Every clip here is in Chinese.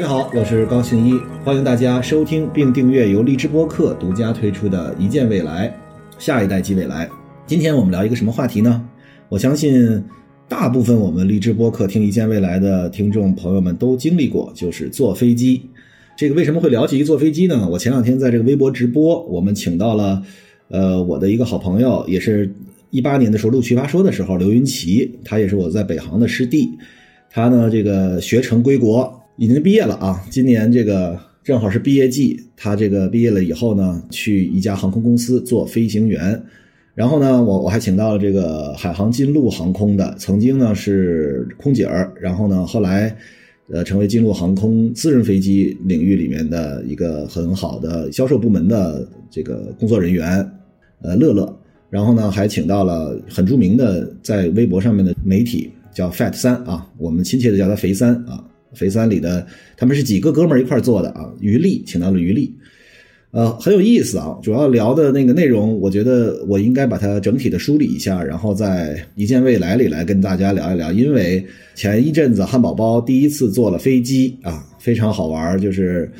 大家好，我是高兴一，欢迎大家收听并订阅由荔枝播客独家推出的《一见未来，下一代即未来》。今天我们聊一个什么话题呢？我相信大部分我们荔枝播客听《一见未来》的听众朋友们都经历过，就是坐飞机。这个为什么会聊起一坐飞机呢？我前两天在这个微博直播，我们请到了呃我的一个好朋友，也是一八年的时候录《奇葩说》的时候，刘云奇，他也是我在北航的师弟，他呢这个学成归国。已经毕业了啊！今年这个正好是毕业季，他这个毕业了以后呢，去一家航空公司做飞行员。然后呢，我我还请到了这个海航金鹿航空的，曾经呢是空姐儿，然后呢后来呃成为金鹿航空私人飞机领域里面的一个很好的销售部门的这个工作人员，呃乐乐。然后呢还请到了很著名的在微博上面的媒体叫 Fat 三啊，我们亲切的叫他肥三啊。肥三里的他们是几个哥们儿一块做的啊，于力请到了于力，呃，很有意思啊。主要聊的那个内容，我觉得我应该把它整体的梳理一下，然后在一见未来里来跟大家聊一聊。因为前一阵子汉堡包第一次坐了飞机啊，非常好玩。就是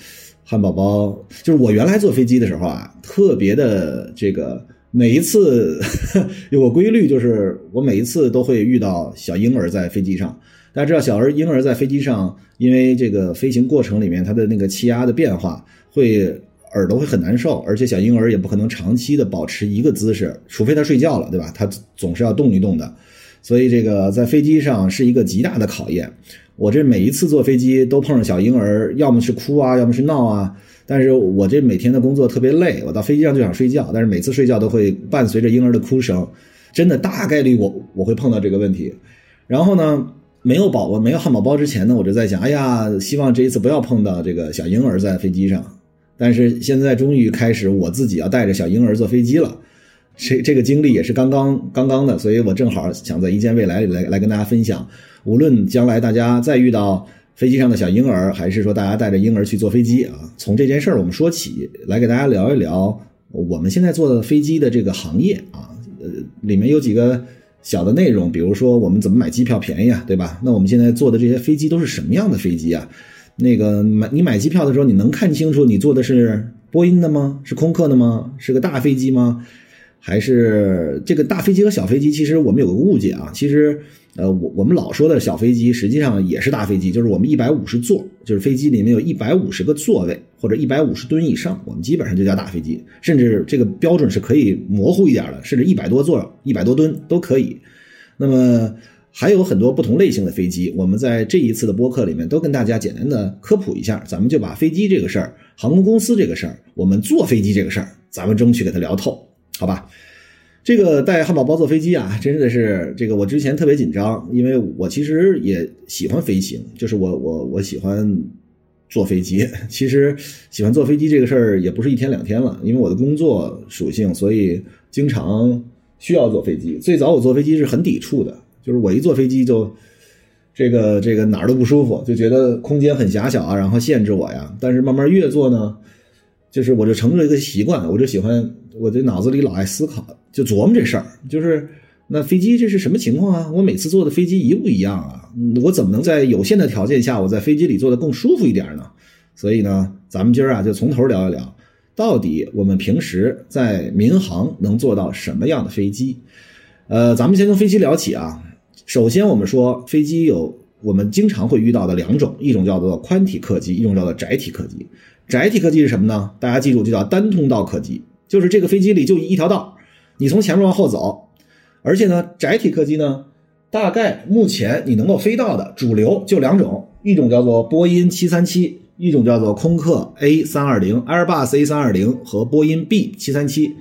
汉堡包，就是我原来坐飞机的时候啊，特别的这个每一次 有个规律，就是我每一次都会遇到小婴儿在飞机上。大家知道，小儿婴儿在飞机上，因为这个飞行过程里面，它的那个气压的变化，会耳朵会很难受，而且小婴儿也不可能长期的保持一个姿势，除非他睡觉了，对吧？他总是要动一动的，所以这个在飞机上是一个极大的考验。我这每一次坐飞机都碰上小婴儿，要么是哭啊，要么是闹啊。但是我这每天的工作特别累，我到飞机上就想睡觉，但是每次睡觉都会伴随着婴儿的哭声，真的大概率我我会碰到这个问题。然后呢？没有宝宝，没有汉堡包之前呢，我就在想，哎呀，希望这一次不要碰到这个小婴儿在飞机上。但是现在终于开始，我自己要带着小婴儿坐飞机了。这这个经历也是刚刚刚刚的，所以我正好想在一见未来里来来跟大家分享。无论将来大家再遇到飞机上的小婴儿，还是说大家带着婴儿去坐飞机啊，从这件事儿我们说起来，给大家聊一聊我们现在坐的飞机的这个行业啊，呃，里面有几个。小的内容，比如说我们怎么买机票便宜啊，对吧？那我们现在坐的这些飞机都是什么样的飞机啊？那个买你买机票的时候，你能看清楚你坐的是波音的吗？是空客的吗？是个大飞机吗？还是这个大飞机和小飞机？其实我们有个误解啊，其实。呃，我我们老说的小飞机，实际上也是大飞机，就是我们一百五十座，就是飞机里面有一百五十个座位或者一百五十吨以上，我们基本上就叫大飞机，甚至这个标准是可以模糊一点的，甚至一百多座、一百多吨都可以。那么还有很多不同类型的飞机，我们在这一次的播客里面都跟大家简单的科普一下，咱们就把飞机这个事儿、航空公司这个事儿、我们坐飞机这个事儿，咱们争取给它聊透，好吧？这个带汉堡包坐飞机啊，真的是这个我之前特别紧张，因为我其实也喜欢飞行，就是我我我喜欢坐飞机。其实喜欢坐飞机这个事儿也不是一天两天了，因为我的工作属性，所以经常需要坐飞机。最早我坐飞机是很抵触的，就是我一坐飞机就这个这个哪儿都不舒服，就觉得空间很狭小啊，然后限制我呀。但是慢慢越坐呢。就是我就成了一个习惯，我就喜欢，我这脑子里老爱思考，就琢磨这事儿。就是那飞机这是什么情况啊？我每次坐的飞机一不一样啊？我怎么能在有限的条件下，我在飞机里坐的更舒服一点呢？所以呢，咱们今儿啊就从头聊一聊，到底我们平时在民航能坐到什么样的飞机？呃，咱们先从飞机聊起啊。首先我们说飞机有我们经常会遇到的两种，一种叫做宽体客机，一种叫做窄体客机。窄体客机是什么呢？大家记住，就叫单通道客机，就是这个飞机里就一条道，你从前面往后走。而且呢，窄体客机呢，大概目前你能够飞到的主流就两种，一种叫做波音七三七，一种叫做空客 A 三二零，Airbus A 三二零和波音 B 七三七。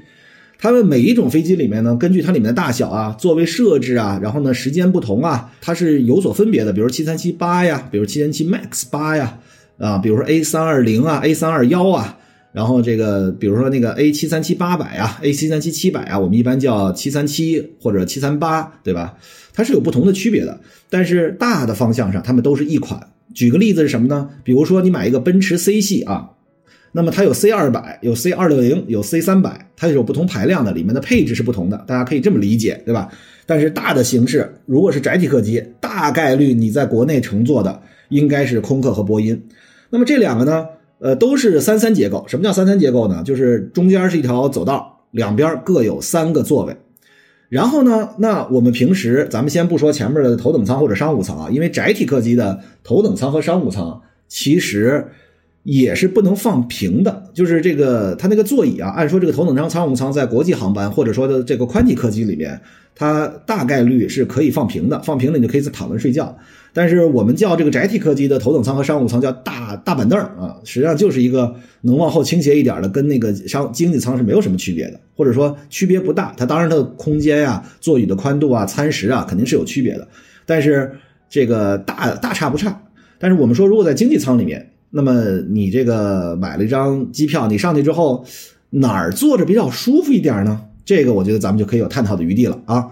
它们每一种飞机里面呢，根据它里面的大小啊、座位设置啊，然后呢时间不同啊，它是有所分别的。比如七三七八呀，比如七三七 MAX 八呀。啊，比如说 A 三二零啊，A 三二幺啊，然后这个比如说那个 A 七三七八百啊，A 七三七七百啊，我们一般叫七三七或者七三八，对吧？它是有不同的区别的，但是大的方向上，它们都是一款。举个例子是什么呢？比如说你买一个奔驰 C 系啊，那么它有 C 二百，有 C 二六零，有 C 三百，它是有不同排量的，里面的配置是不同的，大家可以这么理解，对吧？但是大的形式，如果是窄体客机，大概率你在国内乘坐的应该是空客和波音。那么这两个呢，呃，都是三三结构。什么叫三三结构呢？就是中间是一条走道，两边各有三个座位。然后呢，那我们平时咱们先不说前面的头等舱或者商务舱啊，因为窄体客机的头等舱和商务舱其实。也是不能放平的，就是这个它那个座椅啊，按说这个头等舱、商务舱在国际航班或者说的这个宽体客机里面，它大概率是可以放平的，放平了你就可以在躺着睡觉。但是我们叫这个窄体客机的头等舱和商务舱叫大大板凳啊，实际上就是一个能往后倾斜一点的，跟那个商经济舱是没有什么区别的，或者说区别不大。它当然它的空间呀、座椅的宽度啊、餐食啊肯定是有区别的，但是这个大大差不差。但是我们说，如果在经济舱里面。那么你这个买了一张机票，你上去之后哪儿坐着比较舒服一点呢？这个我觉得咱们就可以有探讨的余地了啊。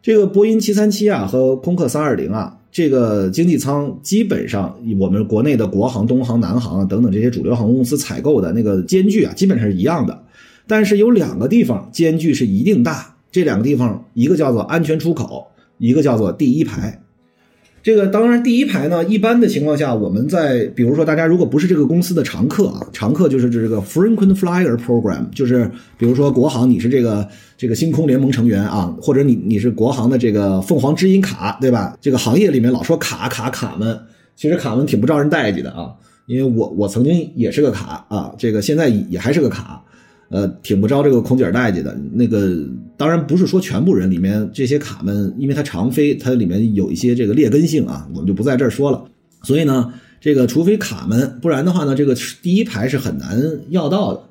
这个波音七三七啊和空客三二零啊，这个经济舱基本上我们国内的国航、东航、南航等等这些主流航空公司采购的那个间距啊，基本上是一样的。但是有两个地方间距是一定大，这两个地方一个叫做安全出口，一个叫做第一排。这个当然，第一排呢，一般的情况下，我们在比如说，大家如果不是这个公司的常客啊，常客就是这个 frequent flyer program，就是比如说国航，你是这个这个星空联盟成员啊，或者你你是国航的这个凤凰知音卡，对吧？这个行业里面老说卡卡卡们，其实卡们挺不招人待见的啊，因为我我曾经也是个卡啊，这个现在也还是个卡。呃，挺不招这个空姐待见的。那个当然不是说全部人里面这些卡们，因为它常飞，它里面有一些这个劣根性啊，我们就不在这儿说了。所以呢，这个除非卡们，不然的话呢，这个第一排是很难要到的。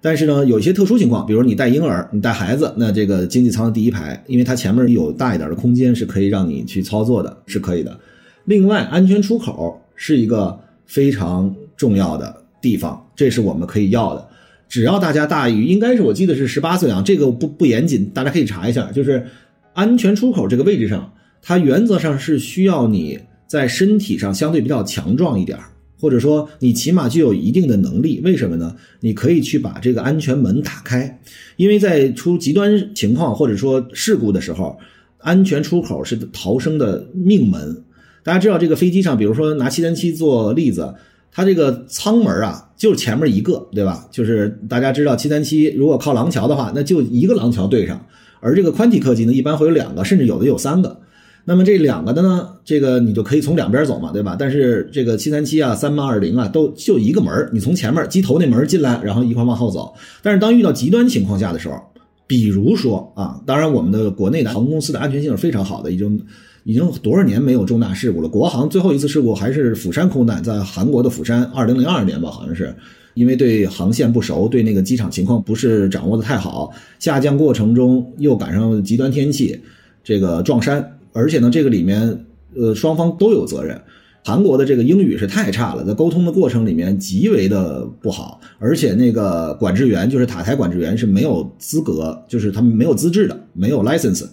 但是呢，有一些特殊情况，比如你带婴儿、你带孩子，那这个经济舱的第一排，因为它前面有大一点的空间，是可以让你去操作的，是可以的。另外，安全出口是一个非常重要的地方，这是我们可以要的。只要大家大于，应该是我记得是十八岁啊，这个不不严谨，大家可以查一下。就是安全出口这个位置上，它原则上是需要你在身体上相对比较强壮一点，或者说你起码具有一定的能力。为什么呢？你可以去把这个安全门打开，因为在出极端情况或者说事故的时候，安全出口是逃生的命门。大家知道这个飞机上，比如说拿七三七做例子。它这个舱门啊，就是前面一个，对吧？就是大家知道，七三七如果靠廊桥的话，那就一个廊桥对上。而这个宽体客机呢，一般会有两个，甚至有的有三个。那么这两个的呢，这个你就可以从两边走嘛，对吧？但是这个七三七啊、三八二零啊，都就一个门你从前面机头那门进来，然后一块往后走。但是当遇到极端情况下的时候，比如说啊，当然我们的国内的航空公司的安全性是非常好的，已经。已经多少年没有重大事故了？国航最后一次事故还是釜山空难，在韩国的釜山，二零零二年吧，好像是，因为对航线不熟，对那个机场情况不是掌握的太好，下降过程中又赶上极端天气，这个撞山，而且呢，这个里面呃双方都有责任。韩国的这个英语是太差了，在沟通的过程里面极为的不好，而且那个管制员就是塔台管制员是没有资格，就是他们没有资质的，没有 license。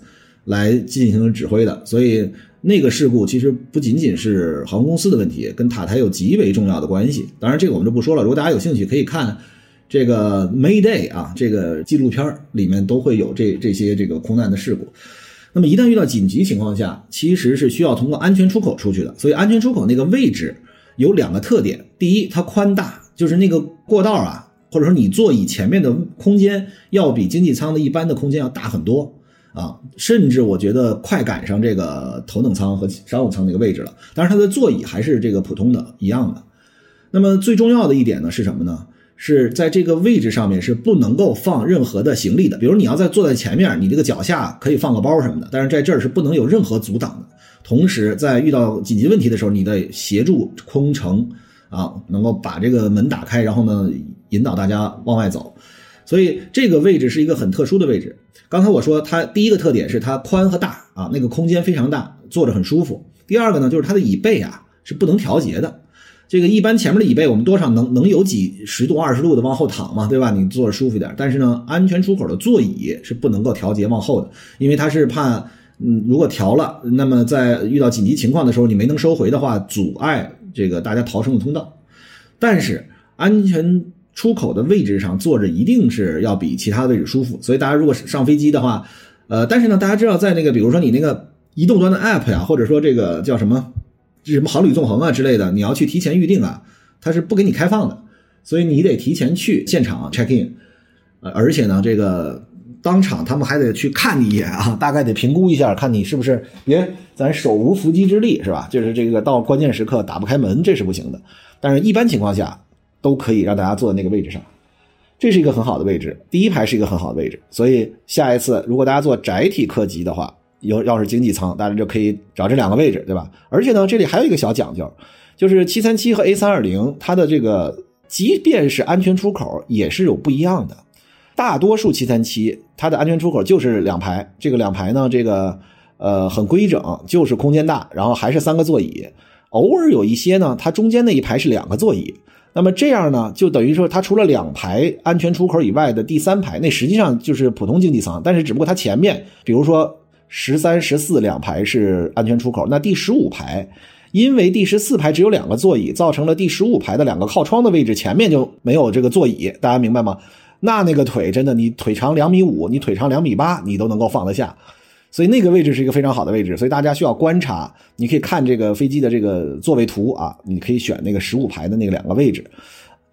来进行指挥的，所以那个事故其实不仅仅是航空公司的问题，跟塔台有极为重要的关系。当然，这个我们就不说了。如果大家有兴趣，可以看这个 Mayday 啊，这个纪录片里面都会有这这些这个空难的事故。那么一旦遇到紧急情况下，其实是需要通过安全出口出去的。所以安全出口那个位置有两个特点：第一，它宽大，就是那个过道啊，或者说你座椅前面的空间要比经济舱的一般的空间要大很多。啊，甚至我觉得快赶上这个头等舱和商务舱那个位置了。但是它的座椅还是这个普通的一样的。那么最重要的一点呢是什么呢？是在这个位置上面是不能够放任何的行李的。比如你要在坐在前面，你这个脚下可以放个包什么的，但是在这儿是不能有任何阻挡的。同时，在遇到紧急问题的时候，你得协助空乘啊，能够把这个门打开，然后呢引导大家往外走。所以这个位置是一个很特殊的位置。刚才我说它第一个特点是它宽和大啊，那个空间非常大，坐着很舒服。第二个呢，就是它的椅背啊是不能调节的。这个一般前面的椅背我们多少能能有几十度、二十度的往后躺嘛，对吧？你坐着舒服点。但是呢，安全出口的座椅是不能够调节往后的，因为它是怕，嗯，如果调了，那么在遇到紧急情况的时候你没能收回的话，阻碍这个大家逃生的通道。但是安全。出口的位置上坐着一定是要比其他位置舒服，所以大家如果是上飞机的话，呃，但是呢，大家知道在那个比如说你那个移动端的 app 呀，或者说这个叫什么这什么航旅纵横啊之类的，你要去提前预定啊，它是不给你开放的，所以你得提前去现场 check in，呃，而且呢，这个当场他们还得去看你一眼啊，大概得评估一下，看你是不是别咱手无缚鸡之力是吧？就是这个到关键时刻打不开门，这是不行的。但是一般情况下都可以让大家坐在那个位置上，这是一个很好的位置，第一排是一个很好的位置，所以下一次如果大家坐窄体客机的话。有要是经济舱，大家就可以找这两个位置，对吧？而且呢，这里还有一个小讲究，就是七三七和 A 三二零，它的这个即便是安全出口也是有不一样的。大多数七三七它的安全出口就是两排，这个两排呢，这个呃很规整，就是空间大，然后还是三个座椅。偶尔有一些呢，它中间那一排是两个座椅，那么这样呢，就等于说它除了两排安全出口以外的第三排，那实际上就是普通经济舱，但是只不过它前面，比如说。十三、十四两排是安全出口，那第十五排，因为第十四排只有两个座椅，造成了第十五排的两个靠窗的位置前面就没有这个座椅，大家明白吗？那那个腿真的，你腿长两米五，你腿长两米八，你都能够放得下，所以那个位置是一个非常好的位置，所以大家需要观察，你可以看这个飞机的这个座位图啊，你可以选那个十五排的那个两个位置。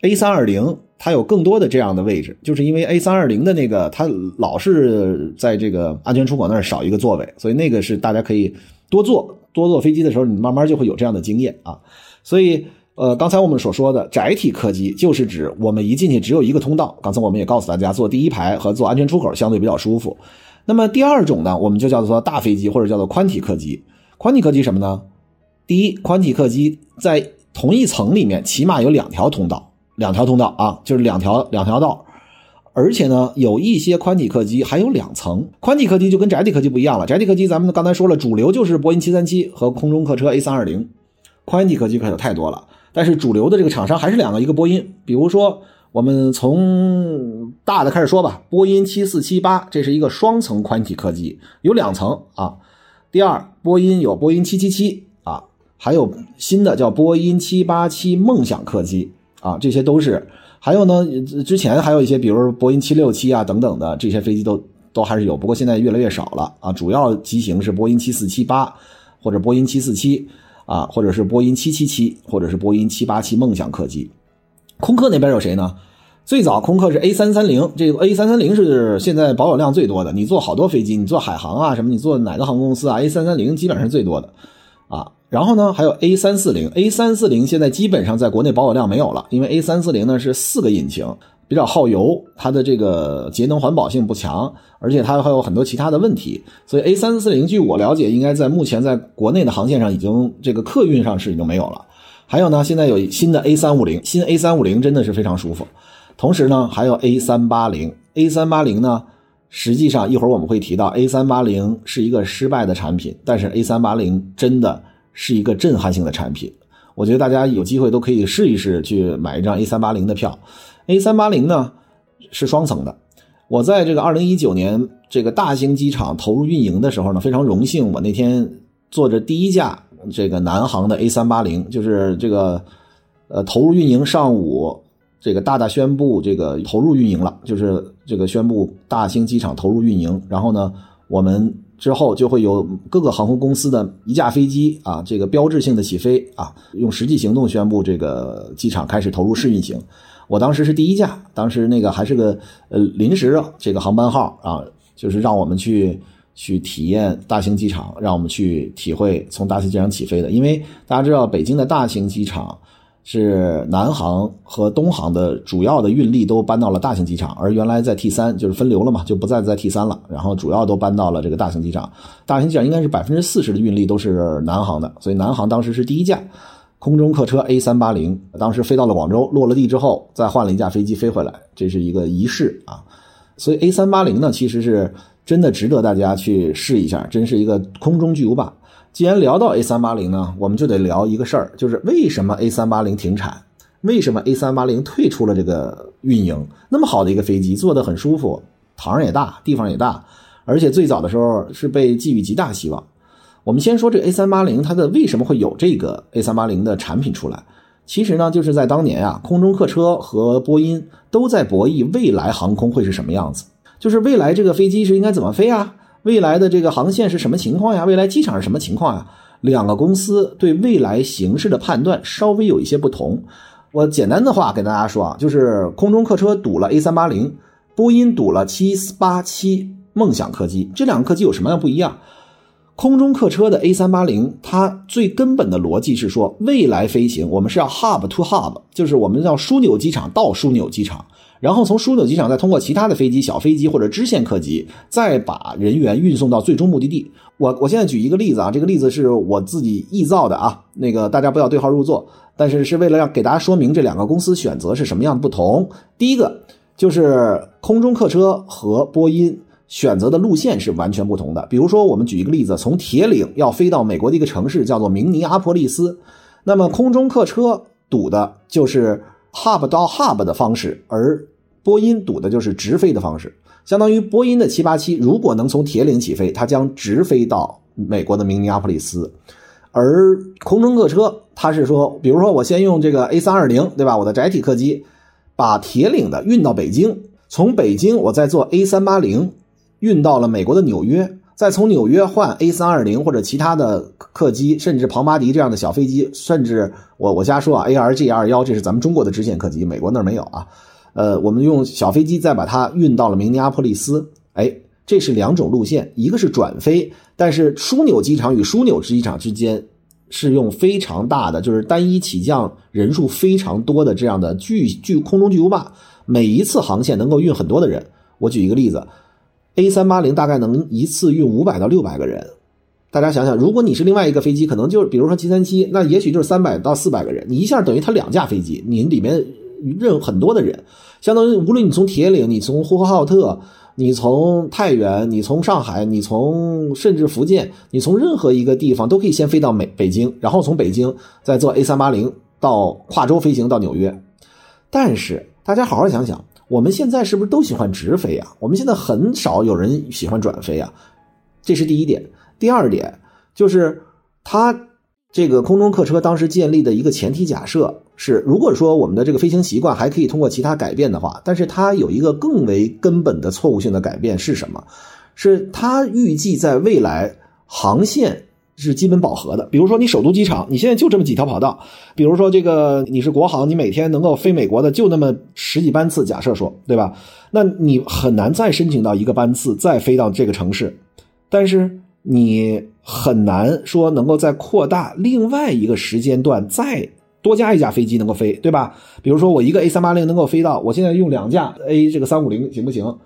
A 三二零它有更多的这样的位置，就是因为 A 三二零的那个它老是在这个安全出口那儿少一个座位，所以那个是大家可以多坐多坐飞机的时候，你慢慢就会有这样的经验啊。所以呃，刚才我们所说的窄体客机就是指我们一进去只有一个通道。刚才我们也告诉大家，坐第一排和坐安全出口相对比较舒服。那么第二种呢，我们就叫做大飞机或者叫做宽体客机。宽体客机什么呢？第一，宽体客机在同一层里面起码有两条通道。两条通道啊，就是两条两条道，而且呢，有一些宽体客机还有两层。宽体客机就跟窄体客机不一样了，窄体客机咱们刚才说了，主流就是波音七三七和空中客车 A 三二零，宽体客机可有太多了。但是主流的这个厂商还是两个，一个波音。比如说，我们从大的开始说吧，波音七四七八，这是一个双层宽体客机，有两层啊。第二，波音有波音七七七啊，还有新的叫波音七八七梦想客机。啊，这些都是，还有呢，之前还有一些，比如波音七六七啊等等的这些飞机都都还是有，不过现在越来越少了啊。主要机型是波音七四七八，或者波音七四七啊，或者是波音七七七，或者是波音七八七梦想客机。空客那边有谁呢？最早空客是 A 三三零，这个 A 三三零是现在保有量最多的。你坐好多飞机，你坐海航啊什么，你坐哪个航空公司啊？A 三三零基本上是最多的啊。然后呢，还有 A 三四零，A 三四零现在基本上在国内保有量没有了，因为 A 三四零呢是四个引擎，比较耗油，它的这个节能环保性不强，而且它还有很多其他的问题，所以 A 三四零据我了解，应该在目前在国内的航线上已经这个客运上是已经没有了。还有呢，现在有新的 A 三五零，新 A 三五零真的是非常舒服。同时呢，还有 A 三八零，A 三八零呢，实际上一会儿我们会提到 A 三八零是一个失败的产品，但是 A 三八零真的。是一个震撼性的产品，我觉得大家有机会都可以试一试去买一张 A 三八零的票。A 三八零呢是双层的，我在这个二零一九年这个大兴机场投入运营的时候呢，非常荣幸，我那天坐着第一架这个南航的 A 三八零，就是这个呃投入运营上午这个大大宣布这个投入运营了，就是这个宣布大兴机场投入运营，然后呢我们。之后就会有各个航空公司的一架飞机啊，这个标志性的起飞啊，用实际行动宣布这个机场开始投入试运行。我当时是第一架，当时那个还是个呃临时这个航班号啊，就是让我们去去体验大型机场，让我们去体会从大兴机场起飞的。因为大家知道北京的大型机场。是南航和东航的主要的运力都搬到了大型机场，而原来在 T 三就是分流了嘛，就不再在 T 三了。然后主要都搬到了这个大型机场。大型机场应该是百分之四十的运力都是南航的，所以南航当时是第一架空中客车 A 三八零，当时飞到了广州，落了地之后再换了一架飞机飞回来，这是一个仪式啊。所以 A 三八零呢，其实是真的值得大家去试一下，真是一个空中巨无霸。既然聊到 A 三八零呢，我们就得聊一个事儿，就是为什么 A 三八零停产？为什么 A 三八零退出了这个运营？那么好的一个飞机，坐得很舒服，堂也大，地方也大，而且最早的时候是被寄予极大希望。我们先说这 A 三八零，它的为什么会有这个 A 三八零的产品出来？其实呢，就是在当年啊，空中客车和波音都在博弈未来航空会是什么样子，就是未来这个飞机是应该怎么飞啊？未来的这个航线是什么情况呀？未来机场是什么情况呀？两个公司对未来形势的判断稍微有一些不同。我简单的话给大家说啊，就是空中客车堵了 A 三八零，波音堵了七八七梦想客机，这两个客机有什么样不一样？空中客车的 A 三八零，它最根本的逻辑是说，未来飞行我们是要 hub to hub，就是我们要枢纽机场到枢纽机场，然后从枢纽机场再通过其他的飞机、小飞机或者支线客机，再把人员运送到最终目的地。我我现在举一个例子啊，这个例子是我自己臆造的啊，那个大家不要对号入座，但是是为了要给大家说明这两个公司选择是什么样的不同。第一个就是空中客车和波音。选择的路线是完全不同的。比如说，我们举一个例子，从铁岭要飞到美国的一个城市，叫做明尼阿波利斯。那么，空中客车堵的就是 hub 到 hub 的方式，而波音赌的就是直飞的方式。相当于波音的787，如果能从铁岭起飞，它将直飞到美国的明尼阿波利斯。而空中客车，它是说，比如说我先用这个 A320，对吧？我的载体客机把铁岭的运到北京，从北京我再坐 A380。运到了美国的纽约，再从纽约换 A 三二零或者其他的客机，甚至庞巴迪这样的小飞机，甚至我我瞎说啊，ARG 二幺这是咱们中国的支线客机，美国那儿没有啊。呃，我们用小飞机再把它运到了明尼阿波利斯，哎，这是两种路线，一个是转飞，但是枢纽机场与枢纽机场之间是用非常大的，就是单一起降人数非常多的这样的巨巨空中巨无霸，每一次航线能够运很多的人。我举一个例子。A 三八零大概能一次运五百到六百个人，大家想想，如果你是另外一个飞机，可能就是比如说七三七，那也许就是三百到四百个人，你一下等于它两架飞机，你里面任很多的人，相当于无论你从铁岭，你从呼和浩特，你从太原，你从上海，你从甚至福建，你从任何一个地方都可以先飞到美北京，然后从北京再坐 A 三八零到跨州飞行到纽约。但是大家好好想想。我们现在是不是都喜欢直飞啊？我们现在很少有人喜欢转飞啊，这是第一点。第二点就是，它这个空中客车当时建立的一个前提假设是，如果说我们的这个飞行习惯还可以通过其他改变的话，但是它有一个更为根本的错误性的改变是什么？是它预计在未来航线。是基本饱和的。比如说，你首都机场，你现在就这么几条跑道。比如说，这个你是国航，你每天能够飞美国的就那么十几班次，假设说，对吧？那你很难再申请到一个班次再飞到这个城市。但是你很难说能够再扩大另外一个时间段，再多加一架飞机能够飞，对吧？比如说，我一个 A 三八零能够飞到，我现在用两架 A 这个三五零行不行？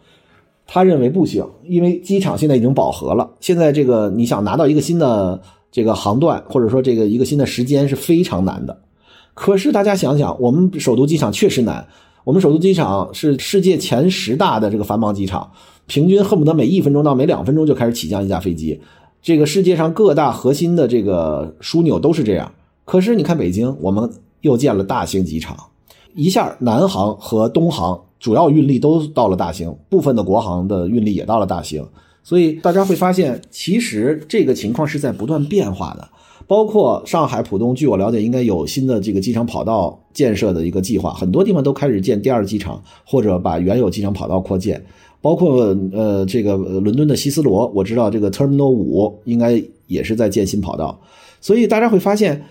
他认为不行，因为机场现在已经饱和了。现在这个你想拿到一个新的这个航段，或者说这个一个新的时间是非常难的。可是大家想想，我们首都机场确实难。我们首都机场是世界前十大的这个繁忙机场，平均恨不得每一分钟到每两分钟就开始起降一架飞机。这个世界上各大核心的这个枢纽都是这样。可是你看北京，我们又建了大型机场，一下南航和东航。主要运力都到了大兴，部分的国航的运力也到了大兴，所以大家会发现，其实这个情况是在不断变化的。包括上海浦东，据我了解，应该有新的这个机场跑道建设的一个计划，很多地方都开始建第二机场，或者把原有机场跑道扩建。包括呃，这个伦敦的希斯罗，我知道这个 Terminal 五应该也是在建新跑道，所以大家会发现。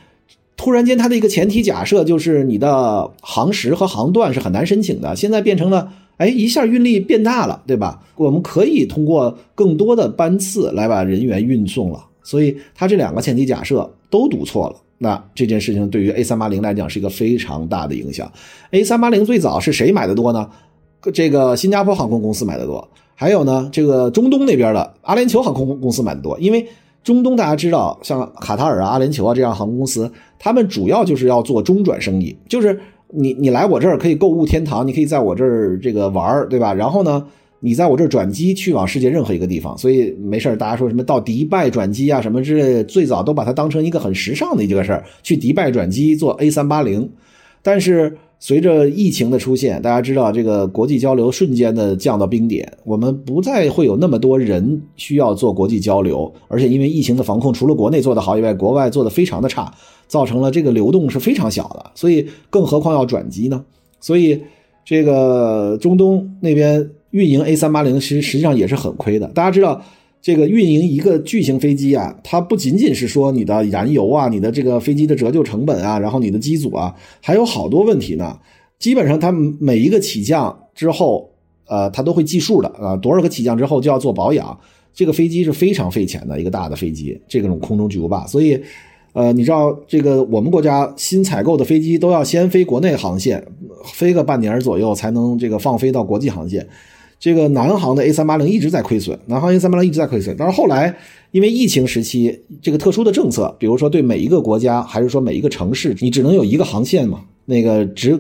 突然间，它的一个前提假设就是你的航时和航段是很难申请的。现在变成了，哎，一下运力变大了，对吧？我们可以通过更多的班次来把人员运送了。所以，它这两个前提假设都读错了。那这件事情对于 A 三八零来讲是一个非常大的影响。A 三八零最早是谁买的多呢？这个新加坡航空公司买的多，还有呢，这个中东那边的阿联酋航空公司买的多，因为。中东大家知道，像卡塔尔啊、阿联酋啊这样航空公司，他们主要就是要做中转生意，就是你你来我这儿可以购物天堂，你可以在我这儿这个玩儿，对吧？然后呢，你在我这儿转机去往世界任何一个地方，所以没事大家说什么到迪拜转机啊什么之类，最早都把它当成一个很时尚的一个事儿，去迪拜转机做 A 三八零，但是。随着疫情的出现，大家知道这个国际交流瞬间的降到冰点，我们不再会有那么多人需要做国际交流，而且因为疫情的防控，除了国内做得好以外，国外做得非常的差，造成了这个流动是非常小的，所以更何况要转机呢？所以这个中东那边运营 A 三八零实实际上也是很亏的。大家知道，这个运营一个巨型飞机啊，它不仅仅是说你的燃油啊，你的这个飞机的折旧成本啊，然后你的机组啊，还有好多问题呢。基本上它每一个起降之后，呃，它都会计数的啊，多少个起降之后就要做保养。这个飞机是非常费钱的一个大的飞机，这种空中巨无霸。所以，呃，你知道这个我们国家新采购的飞机都要先飞国内航线，飞个半年左右才能这个放飞到国际航线。这个南航的 A 三八零一直在亏损，南航 A 三八零一直在亏损。但是后来因为疫情时期这个特殊的政策，比如说对每一个国家还是说每一个城市，你只能有一个航线嘛，那个只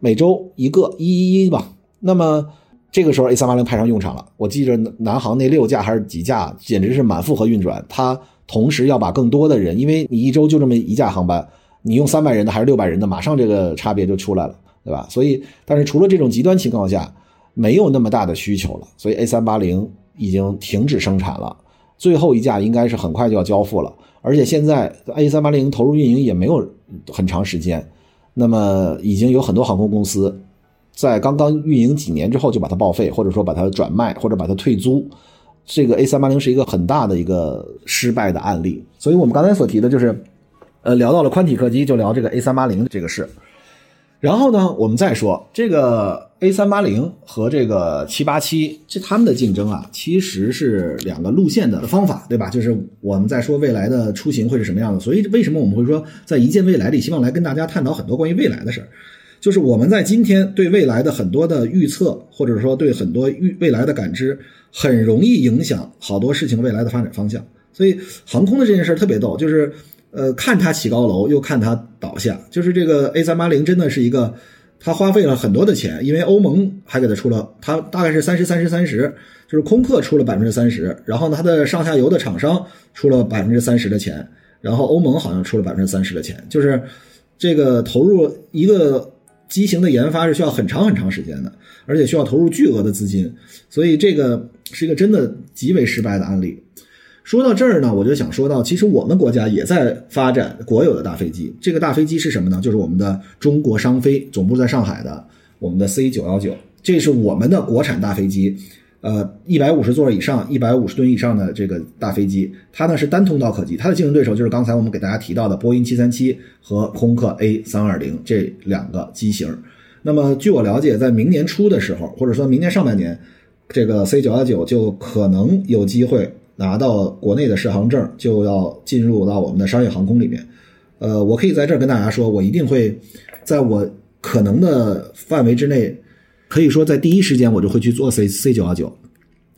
每周一个一一一吧。那么这个时候 A 三八零派上用场了。我记着南航那六架还是几架，简直是满负荷运转。它同时要把更多的人，因为你一周就这么一架航班，你用三百人的还是六百人的，马上这个差别就出来了，对吧？所以，但是除了这种极端情况下。没有那么大的需求了，所以 A 三八零已经停止生产了。最后一架应该是很快就要交付了，而且现在 A 三八零投入运营也没有很长时间，那么已经有很多航空公司在刚刚运营几年之后就把它报废，或者说把它转卖，或者把它退租。这个 A 三八零是一个很大的一个失败的案例。所以我们刚才所提的就是，呃，聊到了宽体客机，就聊这个 A 三八零这个事。然后呢，我们再说这个 A 三八零和这个七八七，这他们的竞争啊，其实是两个路线的方法，对吧？就是我们在说未来的出行会是什么样的。所以为什么我们会说在一见未来里，希望来跟大家探讨很多关于未来的事儿？就是我们在今天对未来的很多的预测，或者说对很多预未来的感知，很容易影响好多事情未来的发展方向。所以航空的这件事儿特别逗，就是。呃，看它起高楼，又看它倒下，就是这个 A 三八零真的是一个，它花费了很多的钱，因为欧盟还给它出了，它大概是三十三十三十，就是空客出了百分之三十，然后呢，它的上下游的厂商出了百分之三十的钱，然后欧盟好像出了百分之三十的钱，就是这个投入一个机型的研发是需要很长很长时间的，而且需要投入巨额的资金，所以这个是一个真的极为失败的案例。说到这儿呢，我就想说到，其实我们国家也在发展国有的大飞机。这个大飞机是什么呢？就是我们的中国商飞总部在上海的我们的 C 九幺九，这是我们的国产大飞机。呃，一百五十座以上、一百五十吨以上的这个大飞机，它呢是单通道客机，它的竞争对手就是刚才我们给大家提到的波音七三七和空客 A 三二零这两个机型。那么据我了解，在明年初的时候，或者说明年上半年，这个 C 九幺九就可能有机会。拿到国内的适航证，就要进入到我们的商业航空里面。呃，我可以在这儿跟大家说，我一定会在我可能的范围之内，可以说在第一时间我就会去做 C C 九幺九，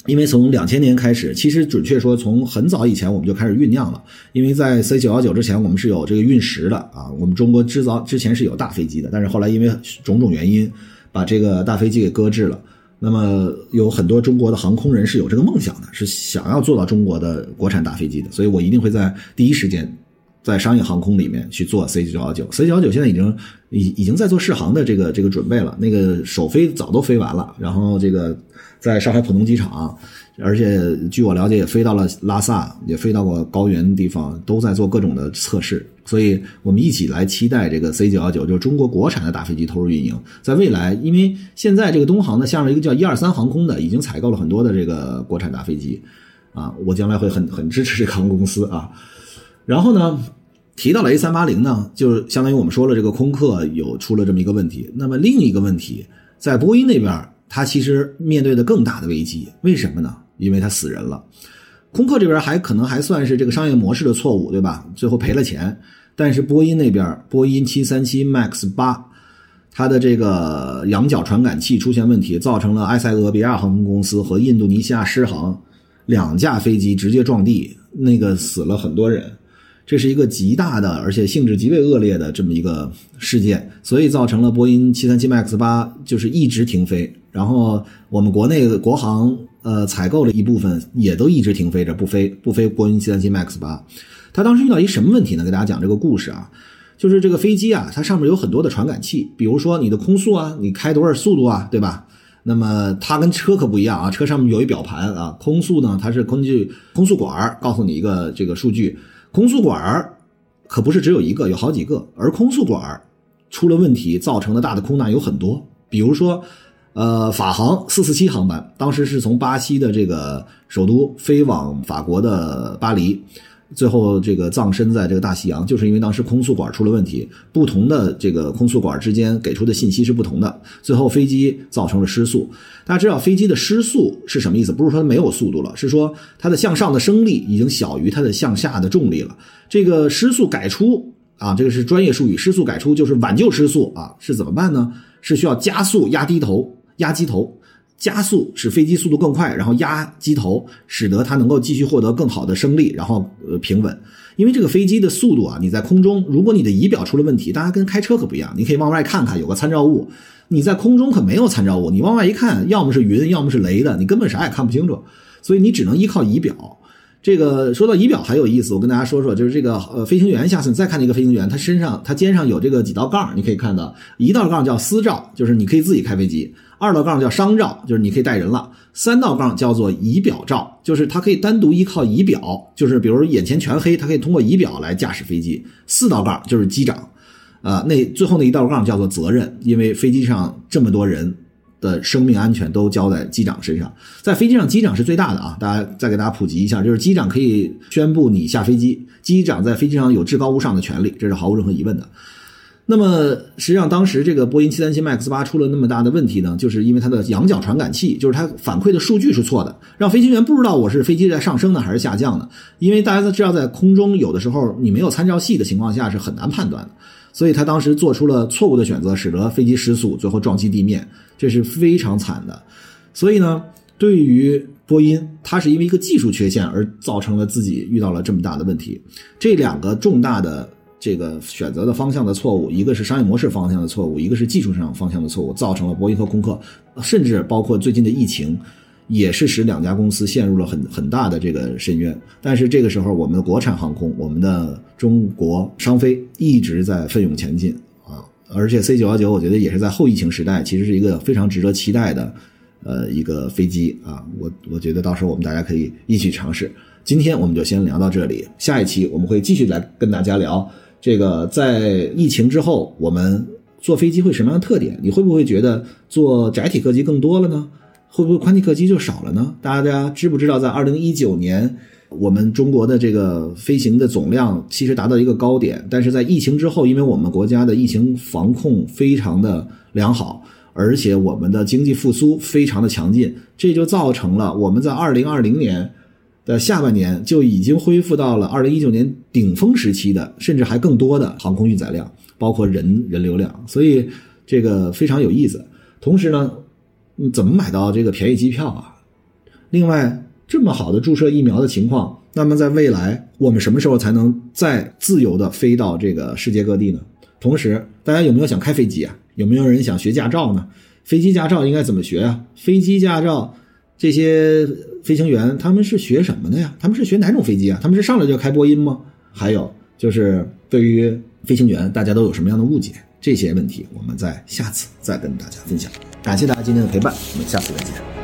因为从两千年开始，其实准确说从很早以前我们就开始酝酿了。因为在 C 九幺九之前，我们是有这个运十的啊，我们中国制造之前是有大飞机的，但是后来因为种种原因，把这个大飞机给搁置了。那么有很多中国的航空人是有这个梦想的，是想要做到中国的国产大飞机的，所以我一定会在第一时间，在商业航空里面去做 C 九幺九。C 九幺九现在已经已已经在做试航的这个这个准备了，那个首飞早都飞完了，然后这个在上海浦东机场。而且据我了解，也飞到了拉萨，也飞到过高原地方，都在做各种的测试。所以我们一起来期待这个 C 九幺九，就是中国国产的大飞机投入运营。在未来，因为现在这个东航呢，下面一个叫一二三航空的，已经采购了很多的这个国产大飞机，啊，我将来会很很支持这航空公司啊。然后呢，提到了 A 三八零呢，就是相当于我们说了，这个空客有出了这么一个问题。那么另一个问题，在波音那边，它其实面对的更大的危机，为什么呢？因为它死人了，空客这边还可能还算是这个商业模式的错误，对吧？最后赔了钱。但是波音那边，波音七三七 MAX 八，它的这个仰角传感器出现问题，造成了埃塞俄比亚航空公司和印度尼西亚狮航两架飞机直接撞地，那个死了很多人。这是一个极大的，而且性质极为恶劣的这么一个事件，所以造成了波音七三七 MAX 八就是一直停飞。然后我们国内的国航。呃，采购的一部分，也都一直停飞着，不飞不飞波音七三七 MAX 八。他当时遇到一什么问题呢？给大家讲这个故事啊，就是这个飞机啊，它上面有很多的传感器，比如说你的空速啊，你开多少速度啊，对吧？那么它跟车可不一样啊，车上面有一表盘啊，空速呢，它是根据空速管告诉你一个这个数据，空速管可不是只有一个，有好几个，而空速管出了问题造成的大的空难有很多，比如说。呃，法航四四七航班当时是从巴西的这个首都飞往法国的巴黎。最后，这个葬身在这个大西洋，就是因为当时空速管出了问题，不同的这个空速管之间给出的信息是不同的，最后飞机造成了失速。大家知道飞机的失速是什么意思？不是说它没有速度了，是说它的向上的升力已经小于它的向下的重力了。这个失速改出啊，这个是专业术语，失速改出就是挽救失速啊，是怎么办呢？是需要加速压低头，压机头。加速使飞机速度更快，然后压机头，使得它能够继续获得更好的升力，然后呃平稳。因为这个飞机的速度啊，你在空中，如果你的仪表出了问题，大家跟开车可不一样，你可以往外看看有个参照物，你在空中可没有参照物，你往外一看，要么是云，要么是雷的，你根本啥也看不清楚，所以你只能依靠仪表。这个说到仪表还有意思，我跟大家说说，就是这个呃飞行员，下次你再看那个飞行员，他身上他肩上有这个几道杠，你可以看到，一道杠叫私照，就是你可以自己开飞机；二道杠叫商照，就是你可以带人了；三道杠叫做仪表照，就是它可以单独依靠仪表，就是比如眼前全黑，它可以通过仪表来驾驶飞机；四道杠就是机长，啊，那最后那一道杠叫做责任，因为飞机上这么多人。的生命安全都交在机长身上，在飞机上，机长是最大的啊！大家再给大家普及一下，就是机长可以宣布你下飞机，机长在飞机上有至高无上的权利，这是毫无任何疑问的。那么，实际上当时这个波音七三七 MAX 八出了那么大的问题呢，就是因为它的仰角传感器，就是它反馈的数据是错的，让飞行员不知道我是飞机在上升呢还是下降呢？因为大家都知道，在空中有的时候你没有参照系的情况下是很难判断的。所以他当时做出了错误的选择，使得飞机失速，最后撞击地面，这是非常惨的。所以呢，对于波音，它是因为一个技术缺陷而造成了自己遇到了这么大的问题。这两个重大的这个选择的方向的错误，一个是商业模式方向的错误，一个是技术上方向的错误，造成了波音和空客，甚至包括最近的疫情。也是使两家公司陷入了很很大的这个深渊。但是这个时候，我们的国产航空，我们的中国商飞一直在奋勇前进啊！而且 C 九幺九，我觉得也是在后疫情时代，其实是一个非常值得期待的，呃，一个飞机啊！我我觉得到时候我们大家可以一起尝试。今天我们就先聊到这里，下一期我们会继续来跟大家聊这个在疫情之后，我们坐飞机会什么样的特点？你会不会觉得坐窄体客机更多了呢？会不会宽体客机就少了呢？大家知不知道，在二零一九年，我们中国的这个飞行的总量其实达到一个高点，但是在疫情之后，因为我们国家的疫情防控非常的良好，而且我们的经济复苏非常的强劲，这就造成了我们在二零二零年的下半年就已经恢复到了二零一九年顶峰时期的，甚至还更多的航空运载量，包括人人流量，所以这个非常有意思。同时呢。怎么买到这个便宜机票啊？另外，这么好的注射疫苗的情况，那么在未来，我们什么时候才能再自由的飞到这个世界各地呢？同时，大家有没有想开飞机啊？有没有人想学驾照呢？飞机驾照应该怎么学啊？飞机驾照，这些飞行员他们是学什么的呀？他们是学哪种飞机啊？他们是上来就开波音吗？还有就是对于飞行员，大家都有什么样的误解？这些问题，我们在下次再跟大家分享。感谢大家今天的陪伴，我们下次再见。